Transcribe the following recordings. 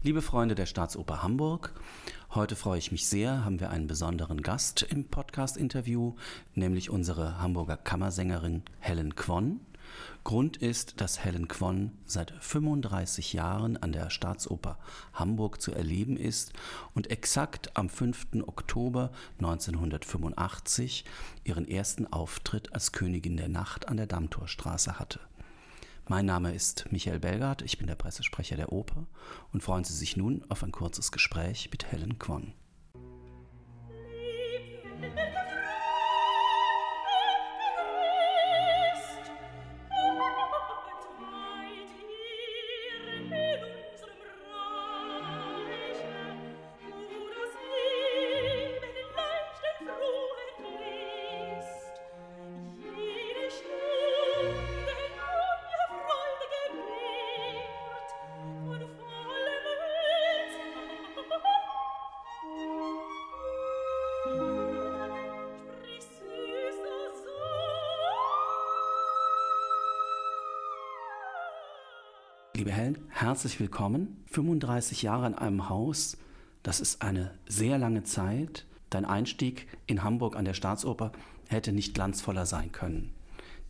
Liebe Freunde der Staatsoper Hamburg, heute freue ich mich sehr, haben wir einen besonderen Gast im Podcast-Interview, nämlich unsere Hamburger Kammersängerin Helen Quon. Grund ist, dass Helen Quon seit 35 Jahren an der Staatsoper Hamburg zu erleben ist und exakt am 5. Oktober 1985 ihren ersten Auftritt als Königin der Nacht an der Dammtorstraße hatte. Mein Name ist Michael Belgard, ich bin der Pressesprecher der Oper und freuen Sie sich nun auf ein kurzes Gespräch mit Helen Quon. Liebe Helen, herzlich willkommen. 35 Jahre in einem Haus, das ist eine sehr lange Zeit. Dein Einstieg in Hamburg an der Staatsoper hätte nicht glanzvoller sein können.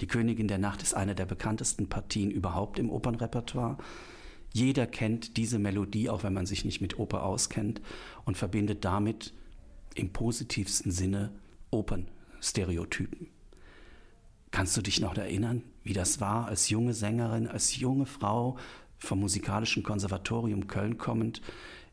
Die Königin der Nacht ist eine der bekanntesten Partien überhaupt im Opernrepertoire. Jeder kennt diese Melodie, auch wenn man sich nicht mit Oper auskennt, und verbindet damit im positivsten Sinne Opernstereotypen. Kannst du dich noch erinnern, wie das war, als junge Sängerin, als junge Frau vom Musikalischen Konservatorium Köln kommend,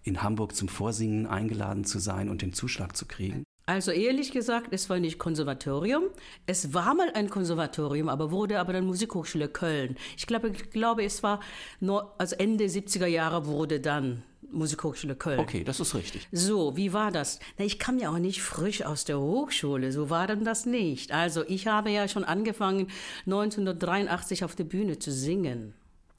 in Hamburg zum Vorsingen eingeladen zu sein und den Zuschlag zu kriegen? Also ehrlich gesagt, es war nicht Konservatorium. Es war mal ein Konservatorium, aber wurde aber dann Musikhochschule Köln. Ich glaube, ich glaube es war nur, also Ende 70er Jahre wurde dann Musikhochschule Köln. Okay, das ist richtig. So, wie war das? Na, ich kam ja auch nicht frisch aus der Hochschule, so war dann das nicht. Also ich habe ja schon angefangen, 1983 auf der Bühne zu singen.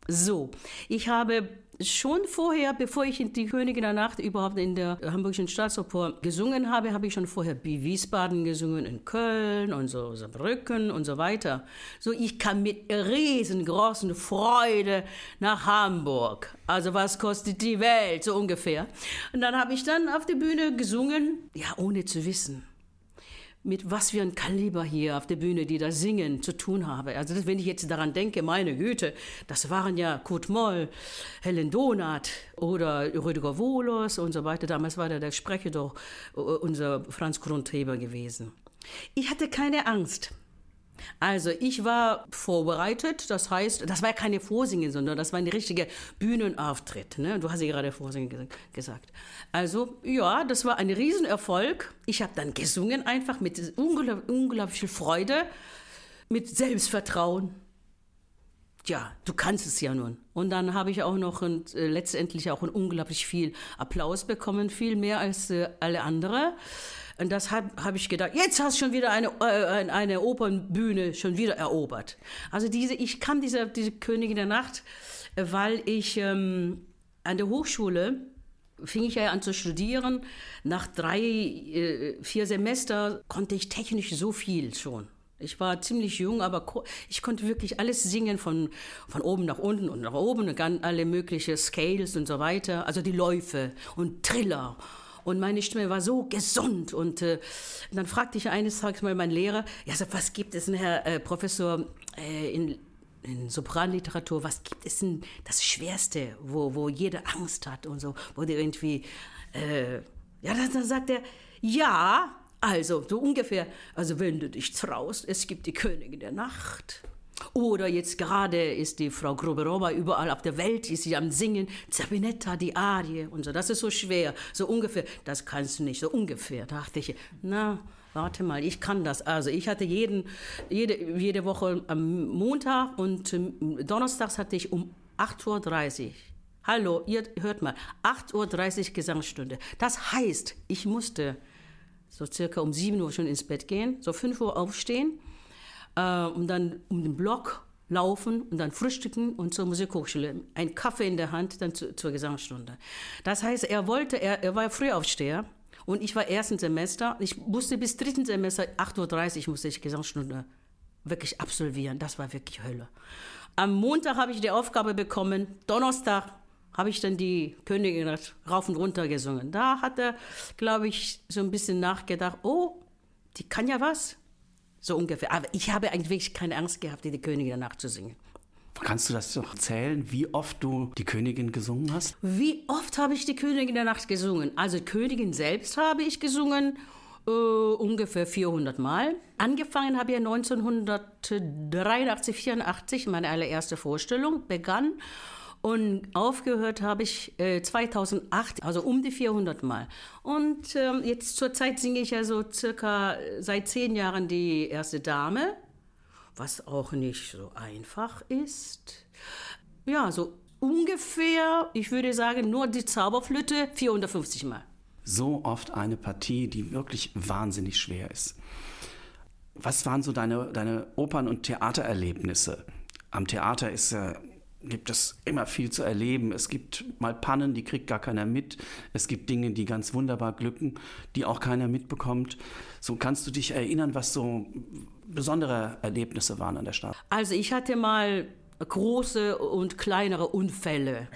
So, ich habe schon vorher, bevor ich die Königin der Nacht überhaupt in der Hamburgischen Staatsoper gesungen habe, habe ich schon vorher bei Wiesbaden gesungen, in Köln und so Saarbrücken und so weiter. So, ich kam mit riesengroßen Freude nach Hamburg. Also was kostet die Welt, so ungefähr. Und dann habe ich dann auf der Bühne gesungen, ja, ohne zu wissen mit was für ein Kaliber hier auf der Bühne, die da singen, zu tun habe. Also wenn ich jetzt daran denke, meine Güte, das waren ja Kurt Moll, Helen Donat oder Rüdiger Wohlers und so weiter. Damals war der, der Sprecher doch äh, unser Franz Grundheber gewesen. Ich hatte keine Angst. Also ich war vorbereitet, das heißt, das war ja keine Vorsingen, sondern das war ein richtiger Bühnenauftritt. Ne? Du hast ja gerade Vorsingen gesagt. Also ja, das war ein Riesenerfolg. Ich habe dann gesungen einfach mit unglaublich, viel Freude, mit Selbstvertrauen. Ja, du kannst es ja nun. Und dann habe ich auch noch ein, äh, letztendlich auch unglaublich viel Applaus bekommen, viel mehr als äh, alle anderen. Und das habe hab ich gedacht, jetzt hast du schon wieder eine, äh, eine Opernbühne schon wieder erobert. Also diese, ich kann diese, diese Königin der Nacht, weil ich ähm, an der Hochschule fing ich ja an zu studieren. Nach drei, äh, vier Semester konnte ich technisch so viel schon. Ich war ziemlich jung, aber ich konnte wirklich alles singen, von, von oben nach unten und nach oben und alle möglichen Scales und so weiter. Also die Läufe und Triller und meine Stimme war so gesund. Und äh, dann fragte ich eines Tages mal meinen Lehrer, ja, so, was gibt es denn, Herr äh, Professor, äh, in, in Sopranliteratur, was gibt es denn das Schwerste, wo, wo jeder Angst hat und so, wo der irgendwie, äh, ja, dann, dann sagt er, ja, also so ungefähr, also wenn du dich traust, es gibt die Königin der Nacht. Oder jetzt gerade ist die Frau Gruberova überall auf der Welt, ist sie am Singen, Zabinetta, die Arie und so. Das ist so schwer, so ungefähr. Das kannst du nicht, so ungefähr. Da dachte ich, na, warte mal, ich kann das. Also ich hatte jeden, jede, jede Woche am Montag und ähm, Donnerstags hatte ich um 8.30 Uhr Hallo, ihr hört mal, 8.30 Uhr Gesangsstunde. Das heißt, ich musste so circa um 7 Uhr schon ins Bett gehen, so 5 Uhr aufstehen äh, und dann um den Block laufen und dann frühstücken und zur Musikhochschule. Ein Kaffee in der Hand, dann zu, zur Gesangsstunde. Das heißt, er wollte, er, er war Frühaufsteher und ich war ersten Semester. Ich musste bis dritten Semester, 8.30 Uhr musste ich Gesangsstunde wirklich absolvieren. Das war wirklich Hölle. Am Montag habe ich die Aufgabe bekommen, Donnerstag habe ich dann die Königin rauf und runter gesungen. Da hat er, glaube ich, so ein bisschen nachgedacht, oh, die kann ja was. So ungefähr. Aber ich habe eigentlich wirklich keine Angst gehabt, die Königin nachzusingen. Kannst du das noch zählen, wie oft du die Königin gesungen hast? Wie oft habe ich die Königin der Nacht gesungen? Also Königin selbst habe ich gesungen äh, ungefähr 400 Mal. Angefangen habe ich 1983, 84, meine allererste Vorstellung begann. Und aufgehört habe ich äh, 2008, also um die 400 Mal. Und ähm, jetzt zurzeit singe ich ja so circa seit zehn Jahren die erste Dame was auch nicht so einfach ist. Ja, so ungefähr, ich würde sagen, nur die Zauberflöte 450 Mal. So oft eine Partie, die wirklich wahnsinnig schwer ist. Was waren so deine, deine Opern- und Theatererlebnisse? Am Theater ist äh, gibt es immer viel zu erleben. Es gibt mal Pannen, die kriegt gar keiner mit. Es gibt Dinge, die ganz wunderbar glücken, die auch keiner mitbekommt. So kannst du dich erinnern, was so besondere Erlebnisse waren an der Stadt? Also ich hatte mal große und kleinere Unfälle.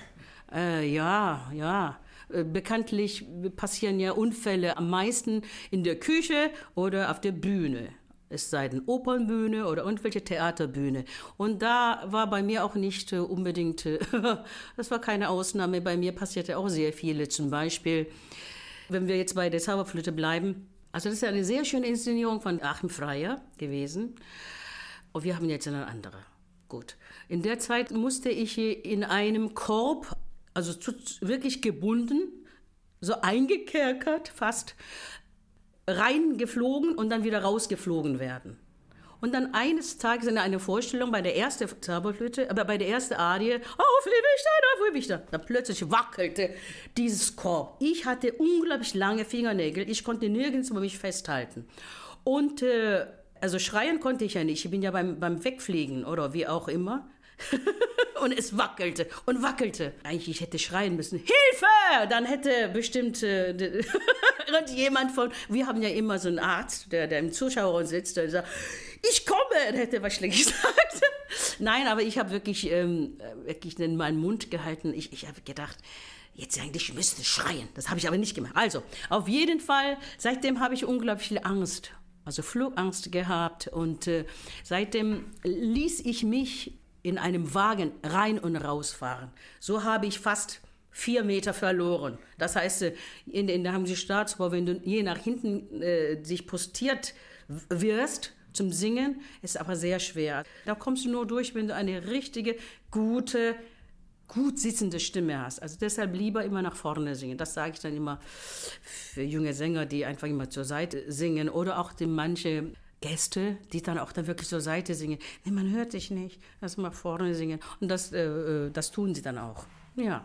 Äh, ja, ja. Äh, bekanntlich passieren ja Unfälle am meisten in der Küche oder auf der Bühne es sei denn Opernbühne oder irgendwelche Theaterbühne. Und da war bei mir auch nicht äh, unbedingt, äh, das war keine Ausnahme, bei mir passierte auch sehr viele. Zum Beispiel, wenn wir jetzt bei der Zauberflöte bleiben, also das ist eine sehr schöne Inszenierung von Achim Freier gewesen. Und wir haben jetzt eine andere. Gut. In der Zeit musste ich in einem Korb, also wirklich gebunden, so eingekerkert fast, reingeflogen und dann wieder rausgeflogen werden. Und dann eines Tages in einer Vorstellung bei der ersten Zauberflöte, aber bei der ersten Arie, auf Liebigstein, auf Liebigstein, da plötzlich wackelte dieses Korb. Ich hatte unglaublich lange Fingernägel, ich konnte nirgends mich festhalten. Und äh, also schreien konnte ich ja nicht, ich bin ja beim, beim Wegfliegen oder wie auch immer. und es wackelte und wackelte. Eigentlich ich hätte schreien müssen, Hilfe! Dann hätte bestimmt äh, irgendjemand von, wir haben ja immer so einen Arzt, der, der im Zuschauer sitzt, der sagt, ich komme, er hätte was schlecht gesagt. Nein, aber ich habe wirklich, ähm, wirklich in meinen Mund gehalten. Ich, ich habe gedacht, jetzt eigentlich müsste schreien. Das habe ich aber nicht gemacht. Also, auf jeden Fall, seitdem habe ich unglaublich viel Angst. Also Flugangst gehabt und äh, seitdem ließ ich mich in einem Wagen rein und rausfahren. So habe ich fast vier Meter verloren. Das heißt, in, in haben sie Staatsbau, wenn du je nach hinten äh, sich postiert wirst zum Singen, ist aber sehr schwer. Da kommst du nur durch, wenn du eine richtige, gute, gut sitzende Stimme hast. Also deshalb lieber immer nach vorne singen. Das sage ich dann immer für junge Sänger, die einfach immer zur Seite singen oder auch die manche Gäste, die dann auch dann wirklich zur Seite singen. Nee, man hört dich nicht. Lass mal vorne singen. Und das, äh, äh das tun sie dann auch. Ja.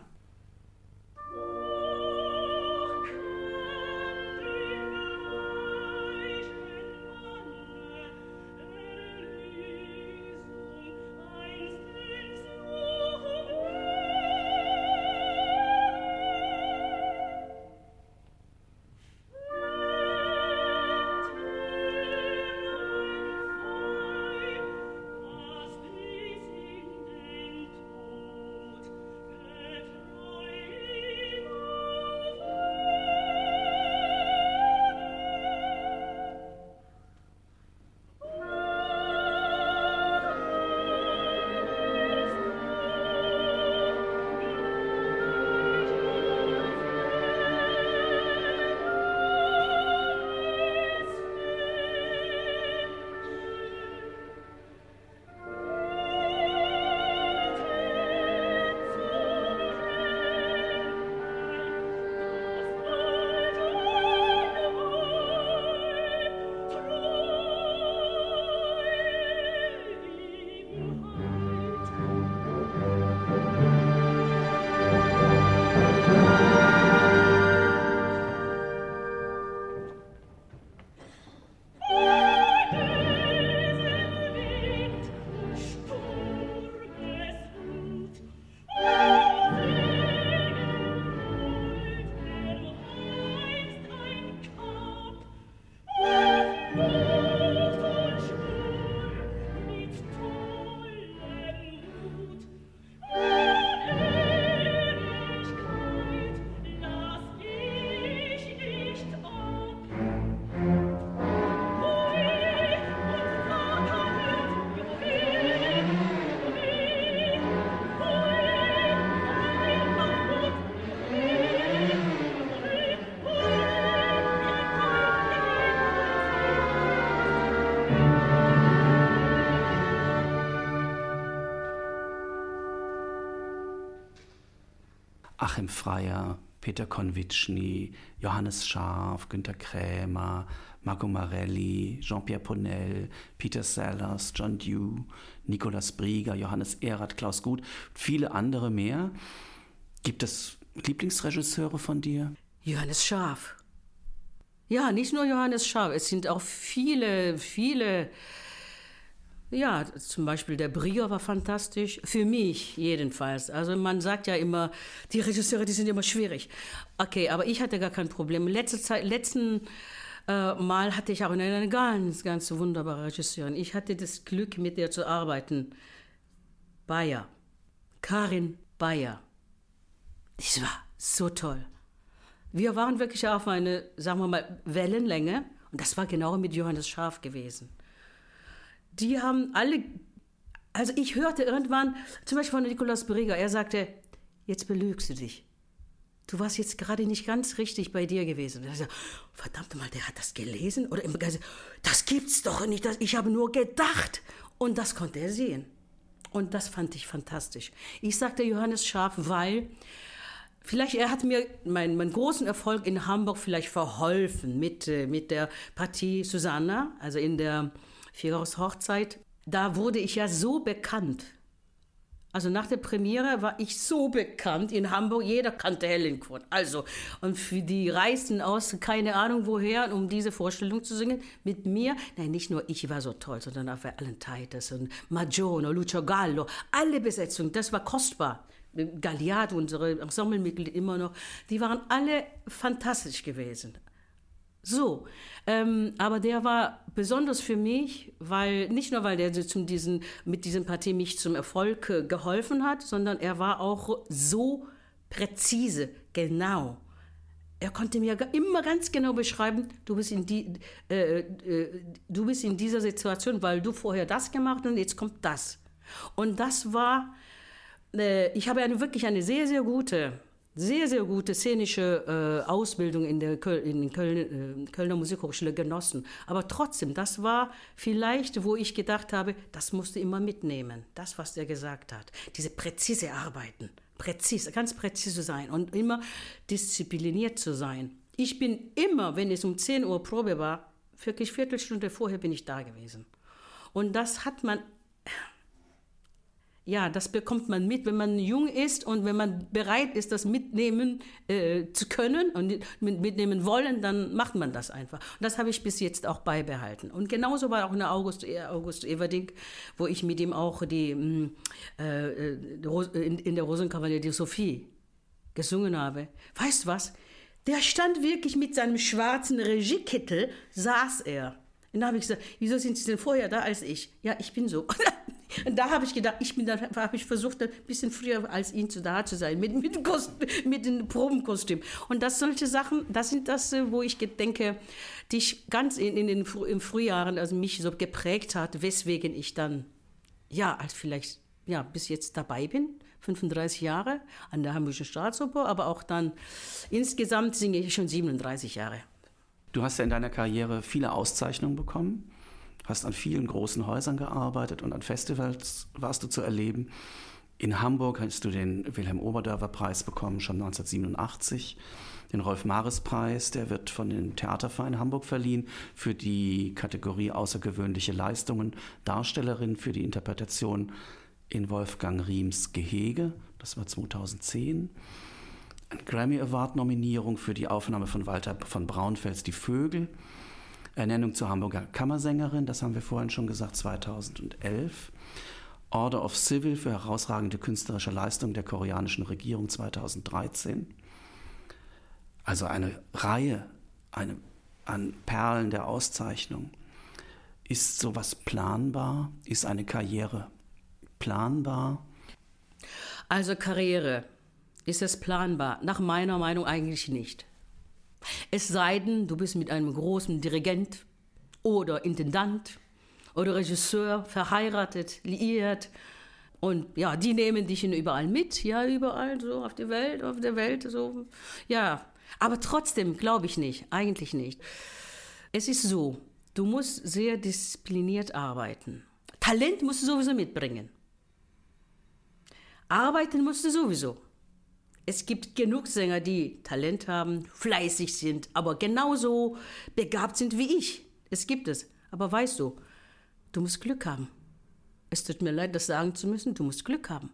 Achim Freier, Peter Konvitschny, Johannes Scharf, Günter Krämer, Marco Marelli, Jean-Pierre Ponel, Peter Sellers, John Dew, Nicolas Brieger, Johannes Erath, Klaus Gut, viele andere mehr. Gibt es Lieblingsregisseure von dir? Johannes Scharf. Ja, nicht nur Johannes Scharf, es sind auch viele, viele. Ja, zum Beispiel der Brieger war fantastisch, für mich jedenfalls. Also man sagt ja immer, die Regisseure, die sind immer schwierig. Okay, aber ich hatte gar kein Problem. Letzte Zeit, letzten äh, Mal hatte ich auch eine ganz, ganz wunderbare Regisseurin. Ich hatte das Glück, mit ihr zu arbeiten. Bayer. Karin Bayer. Das war so toll. Wir waren wirklich auf eine, sagen wir mal, Wellenlänge. Und das war genau mit Johannes Schaf gewesen. Die haben alle, also ich hörte irgendwann, zum Beispiel von Nikolaus Brieger, er sagte, jetzt belügst du dich. Du warst jetzt gerade nicht ganz richtig bei dir gewesen. Und er sagte, verdammt mal, der hat das gelesen? Oder im Geist, das gibt's doch nicht. Ich habe nur gedacht. Und das konnte er sehen. Und das fand ich fantastisch. Ich sagte Johannes Schaf, weil Vielleicht er hat mir meinen, meinen großen Erfolg in Hamburg vielleicht verholfen mit, äh, mit der Partie Susanna, also in der Figaros Hochzeit. Da wurde ich ja so bekannt. Also nach der Premiere war ich so bekannt in Hamburg, jeder kannte Helen Quinn. Also, und für die reisten aus, keine Ahnung woher, um diese Vorstellung zu singen, mit mir, nein, nicht nur ich war so toll, sondern auch Alan Titus und Magione, Lucio Gallo, alle Besetzungen, das war kostbar. Galliard, unsere Ensemblemitglieder immer noch, die waren alle fantastisch gewesen. So, ähm, aber der war besonders für mich, weil nicht nur weil der diesen, mit diesem Partie mich zum Erfolg äh, geholfen hat, sondern er war auch so präzise, genau. Er konnte mir immer ganz genau beschreiben, du bist in die, äh, äh, du bist in dieser Situation, weil du vorher das gemacht und jetzt kommt das. Und das war äh, ich habe eine, wirklich eine sehr, sehr gute, sehr, sehr gute szenische äh, Ausbildung in der Köl in Köln, äh, Kölner Musikhochschule genossen. Aber trotzdem, das war vielleicht, wo ich gedacht habe, das musst du immer mitnehmen. Das, was der gesagt hat. Diese präzise Arbeiten. Präzise, ganz präzise sein und immer diszipliniert zu sein. Ich bin immer, wenn es um 10 Uhr Probe war, wirklich Viertelstunde vorher bin ich da gewesen. Und das hat man ja, das bekommt man mit, wenn man jung ist und wenn man bereit ist, das mitnehmen äh, zu können und mitnehmen wollen, dann macht man das einfach. Und das habe ich bis jetzt auch beibehalten. Und genauso war auch in August, August Everding, wo ich mit ihm auch die, mm, äh, in, in der Rosenkavalier die Sophie gesungen habe. Weißt du was? Der stand wirklich mit seinem schwarzen Regiekittel, saß er. Und da habe ich gesagt, wieso sind Sie denn vorher da als ich? Ja, ich bin so. Und da habe ich gedacht, ich bin, da habe ich versucht, ein bisschen früher als ihn zu da zu sein, mit, mit, Kostüm, mit dem Probenkostüm. Und das solche Sachen, das sind das, äh, wo ich denke, die ich ganz in, in den im Frühjahren, also mich so geprägt hat, weswegen ich dann, ja, als vielleicht, ja, bis jetzt dabei bin. 35 Jahre an der Hamburgischen Staatsoper, aber auch dann insgesamt singe ich schon 37 Jahre. Du hast ja in deiner Karriere viele Auszeichnungen bekommen hast an vielen großen Häusern gearbeitet und an Festivals warst du zu erleben. In Hamburg hast du den Wilhelm Oberdörfer Preis bekommen, schon 1987. Den Rolf-Mares-Preis, der wird von dem Theaterverein Hamburg verliehen für die Kategorie außergewöhnliche Leistungen, Darstellerin für die Interpretation in Wolfgang Riems Gehege, das war 2010. Ein Grammy Award-Nominierung für die Aufnahme von Walter von Braunfels Die Vögel Ernennung zur Hamburger Kammersängerin, das haben wir vorhin schon gesagt, 2011. Order of Civil für herausragende künstlerische Leistung der koreanischen Regierung 2013. Also eine Reihe eine, an Perlen der Auszeichnung. Ist sowas planbar? Ist eine Karriere planbar? Also Karriere, ist es planbar? Nach meiner Meinung eigentlich nicht. Es sei denn, du bist mit einem großen Dirigent oder Intendant oder Regisseur verheiratet, liiert. Und ja, die nehmen dich überall mit, ja, überall so auf der Welt, auf der Welt, so. Ja, aber trotzdem glaube ich nicht, eigentlich nicht. Es ist so, du musst sehr diszipliniert arbeiten. Talent musst du sowieso mitbringen. Arbeiten musst du sowieso. Es gibt genug Sänger, die Talent haben, fleißig sind, aber genauso begabt sind wie ich. Es gibt es. Aber weißt du, du musst Glück haben. Es tut mir leid, das sagen zu müssen, du musst Glück haben.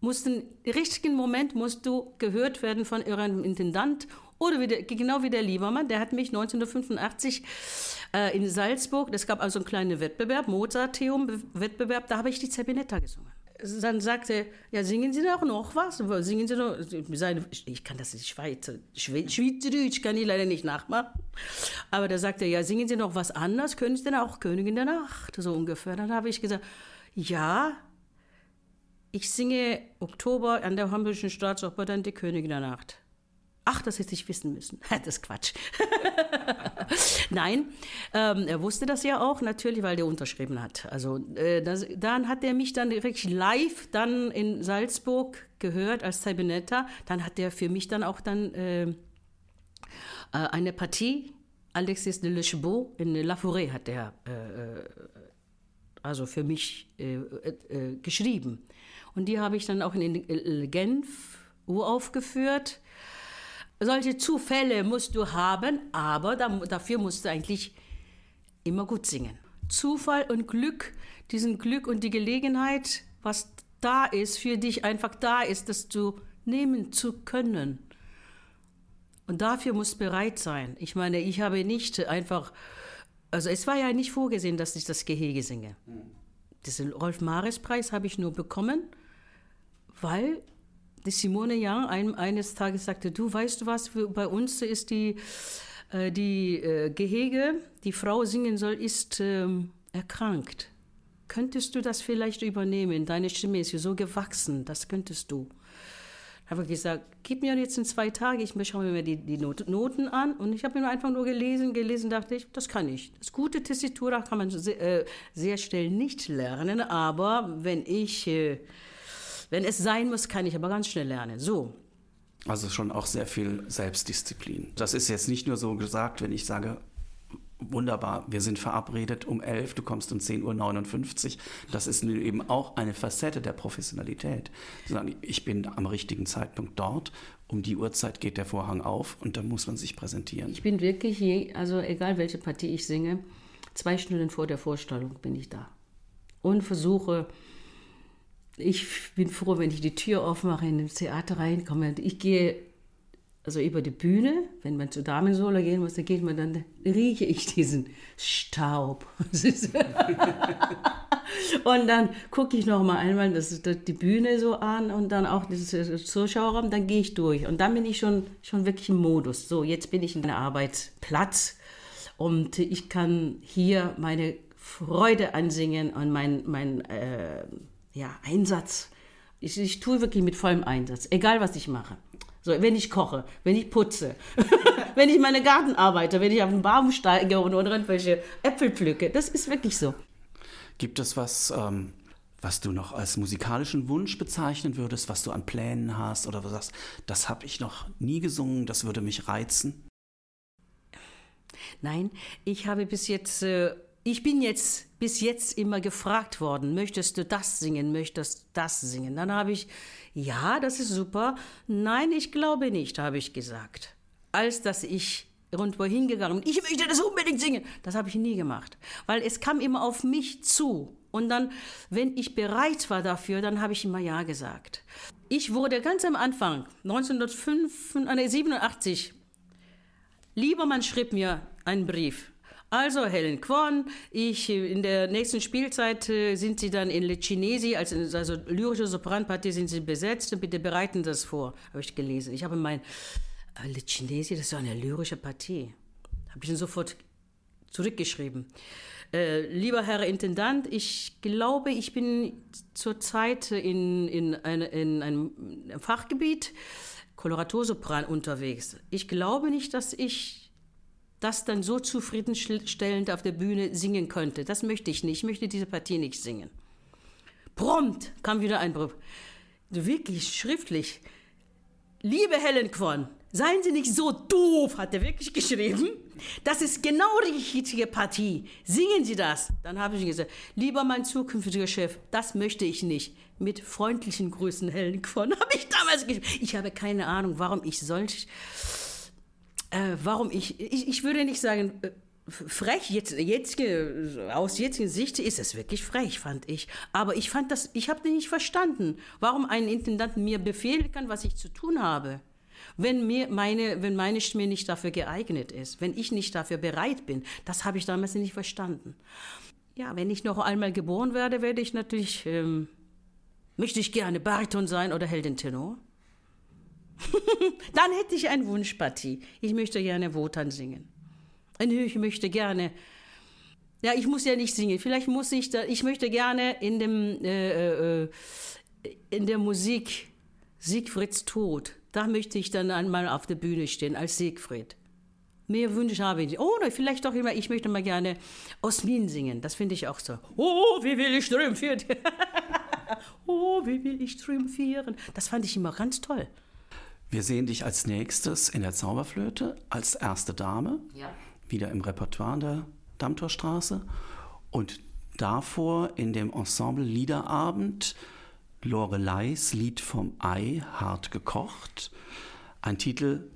Musst im richtigen Moment musst du gehört werden von ihrem Intendant oder wie der, genau wie der Liebermann, der hat mich 1985 äh, in Salzburg, es gab also einen kleinen Wettbewerb, Mozarteum-Wettbewerb, da habe ich die Zerbinetta gesungen dann sagte ja, singen Sie doch noch was? Singen Sie noch, ich kann das nicht Schweizer, Schweizerdeutsch kann ich leider nicht nachmachen. Aber da sagte er, ja, singen Sie noch was anderes, können Sie denn auch Königin der Nacht, so ungefähr. Dann habe ich gesagt, ja, ich singe Oktober an der Hamburgischen Staatsoper dann die Königin der Nacht. Ach, das hätte ich wissen müssen. Das ist Quatsch. Nein, ähm, er wusste das ja auch natürlich, weil der unterschrieben hat. Also äh, das, dann hat er mich dann wirklich live dann in Salzburg gehört als Sabinetta. Dann hat er für mich dann auch dann äh, äh, eine Partie Alexis de Le Chebeau in La Forêt hat er äh, äh, also für mich äh, geschrieben. Und die habe ich dann auch in Genf uraufgeführt solche Zufälle musst du haben, aber dafür musst du eigentlich immer gut singen. Zufall und Glück, diesen Glück und die Gelegenheit, was da ist, für dich einfach da ist, das du nehmen zu können. Und dafür musst du bereit sein. Ich meine, ich habe nicht einfach, also es war ja nicht vorgesehen, dass ich das Gehege singe. Diesen Rolf-Mares-Preis habe ich nur bekommen, weil die Simone Young ein, eines Tages sagte, du weißt du was, bei uns ist die, äh, die äh, Gehege, die Frau singen soll, ist äh, erkrankt. Könntest du das vielleicht übernehmen? Deine Stimme ist ja so gewachsen, das könntest du. Ich habe gesagt, gib mir jetzt in zwei Tagen, ich schaue mir die, die Noten an und ich habe mir einfach nur gelesen, gelesen, dachte ich, das kann ich. Das gute Tessitura kann man sehr, äh, sehr schnell nicht lernen, aber wenn ich äh, wenn es sein muss, kann ich aber ganz schnell lernen. So. Also schon auch sehr viel Selbstdisziplin. Das ist jetzt nicht nur so gesagt, wenn ich sage, wunderbar, wir sind verabredet um 11, du kommst um 10.59 Uhr. Das ist eben auch eine Facette der Professionalität. Ich bin am richtigen Zeitpunkt dort, um die Uhrzeit geht der Vorhang auf und dann muss man sich präsentieren. Ich bin wirklich, je, also egal welche Partie ich singe, zwei Stunden vor der Vorstellung bin ich da und versuche ich bin froh, wenn ich die Tür aufmache, in das Theater reinkomme. Ich gehe also über die Bühne, wenn man zur Damensolo gehen muss, dann geht man, dann rieche ich diesen Staub. und dann gucke ich noch mal einmal das, das, die Bühne so an und dann auch das Zuschauerraum, dann gehe ich durch. Und dann bin ich schon, schon wirklich im Modus. So, jetzt bin ich in der Arbeitsplatz und ich kann hier meine Freude ansingen und mein, mein äh, ja, Einsatz. Ich, ich tue wirklich mit vollem Einsatz, egal was ich mache. So, wenn ich koche, wenn ich putze, wenn ich meine Garten arbeite, wenn ich auf den Baum steige und irgendwelche Äpfel pflücke. Das ist wirklich so. Gibt es was, ähm, was du noch als musikalischen Wunsch bezeichnen würdest, was du an Plänen hast oder was sagst, das habe ich noch nie gesungen, das würde mich reizen? Nein, ich habe bis jetzt äh, ich bin jetzt bis jetzt immer gefragt worden, möchtest du das singen, möchtest du das singen? Dann habe ich, ja, das ist super. Nein, ich glaube nicht, habe ich gesagt. Als dass ich irgendwo hingegangen bin, ich möchte das unbedingt singen. Das habe ich nie gemacht, weil es kam immer auf mich zu. Und dann, wenn ich bereit war dafür, dann habe ich immer Ja gesagt. Ich wurde ganz am Anfang, 1987, Liebermann schrieb mir einen Brief. Also Helen Kwon, ich in der nächsten Spielzeit äh, sind Sie dann in Le Cinesi, als also lyrische Sopranpartie sind Sie besetzt und bitte bereiten das vor, habe ich gelesen. Ich habe mein äh, Le Cinesi, das ist eine lyrische Partie. Habe ich dann sofort zurückgeschrieben. Äh, lieber Herr Intendant, ich glaube, ich bin zurzeit in, in, eine, in einem Fachgebiet Koloratursopran unterwegs. Ich glaube nicht, dass ich das dann so zufriedenstellend auf der Bühne singen könnte. Das möchte ich nicht. Ich möchte diese Partie nicht singen. Prompt kam wieder ein Brief. Wirklich schriftlich. Liebe Helen Kwon, seien Sie nicht so doof, hat er wirklich geschrieben. Das ist genau die richtige Partie. Singen Sie das. Dann habe ich gesagt, lieber mein zukünftiger Chef, das möchte ich nicht. Mit freundlichen Grüßen, Helen Quon, habe ich damals geschrieben. Ich habe keine Ahnung, warum ich solch, äh, warum ich, ich, ich würde nicht sagen, äh, frech, jetzt, jetzt, aus jetziger Sicht ist es wirklich frech, fand ich. Aber ich fand das, ich habe nicht verstanden, warum ein Intendant mir befehlen kann, was ich zu tun habe wenn, mir meine, wenn meine Stimme nicht dafür geeignet ist, wenn ich nicht dafür bereit bin. Das habe ich damals nicht verstanden. Ja, wenn ich noch einmal geboren werde, werde ich natürlich, ähm, möchte ich gerne Bariton sein oder Heldin Tenor. Dann hätte ich eine Wunschpartie. Ich möchte gerne Wotan singen. Ich möchte gerne, ja, ich muss ja nicht singen. Vielleicht muss ich da, ich möchte gerne in dem, äh, äh, in der Musik Siegfrieds Tod da möchte ich dann einmal auf der Bühne stehen als Siegfried. Mehr Wünsche habe ich nicht. Oh, vielleicht doch immer, ich möchte mal gerne Osmin singen. Das finde ich auch so. Oh, wie will ich triumphieren? oh, wie will ich triumphieren? Das fand ich immer ganz toll. Wir sehen dich als nächstes in der Zauberflöte als erste Dame. Ja. Wieder im Repertoire der Dammtorstraße. Und davor in dem Ensemble Liederabend Loreleis Lied vom Ei hart gekocht. Ein Titel,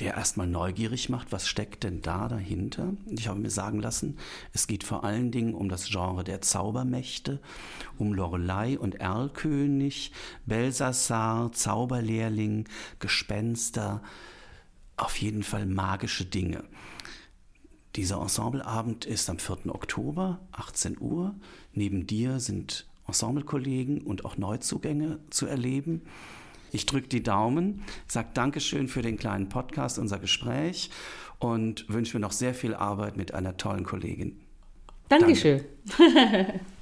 der erstmal neugierig macht, was steckt denn da dahinter? Ich habe mir sagen lassen, es geht vor allen Dingen um das Genre der Zaubermächte, um Lorelei und Erlkönig, Belsassar, Zauberlehrling, Gespenster, auf jeden Fall magische Dinge. Dieser Ensembleabend ist am 4. Oktober, 18 Uhr. Neben dir sind Ensemblekollegen und auch Neuzugänge zu erleben. Ich drücke die Daumen, sage Dankeschön für den kleinen Podcast, unser Gespräch und wünsche mir noch sehr viel Arbeit mit einer tollen Kollegin. Dankeschön. Danke.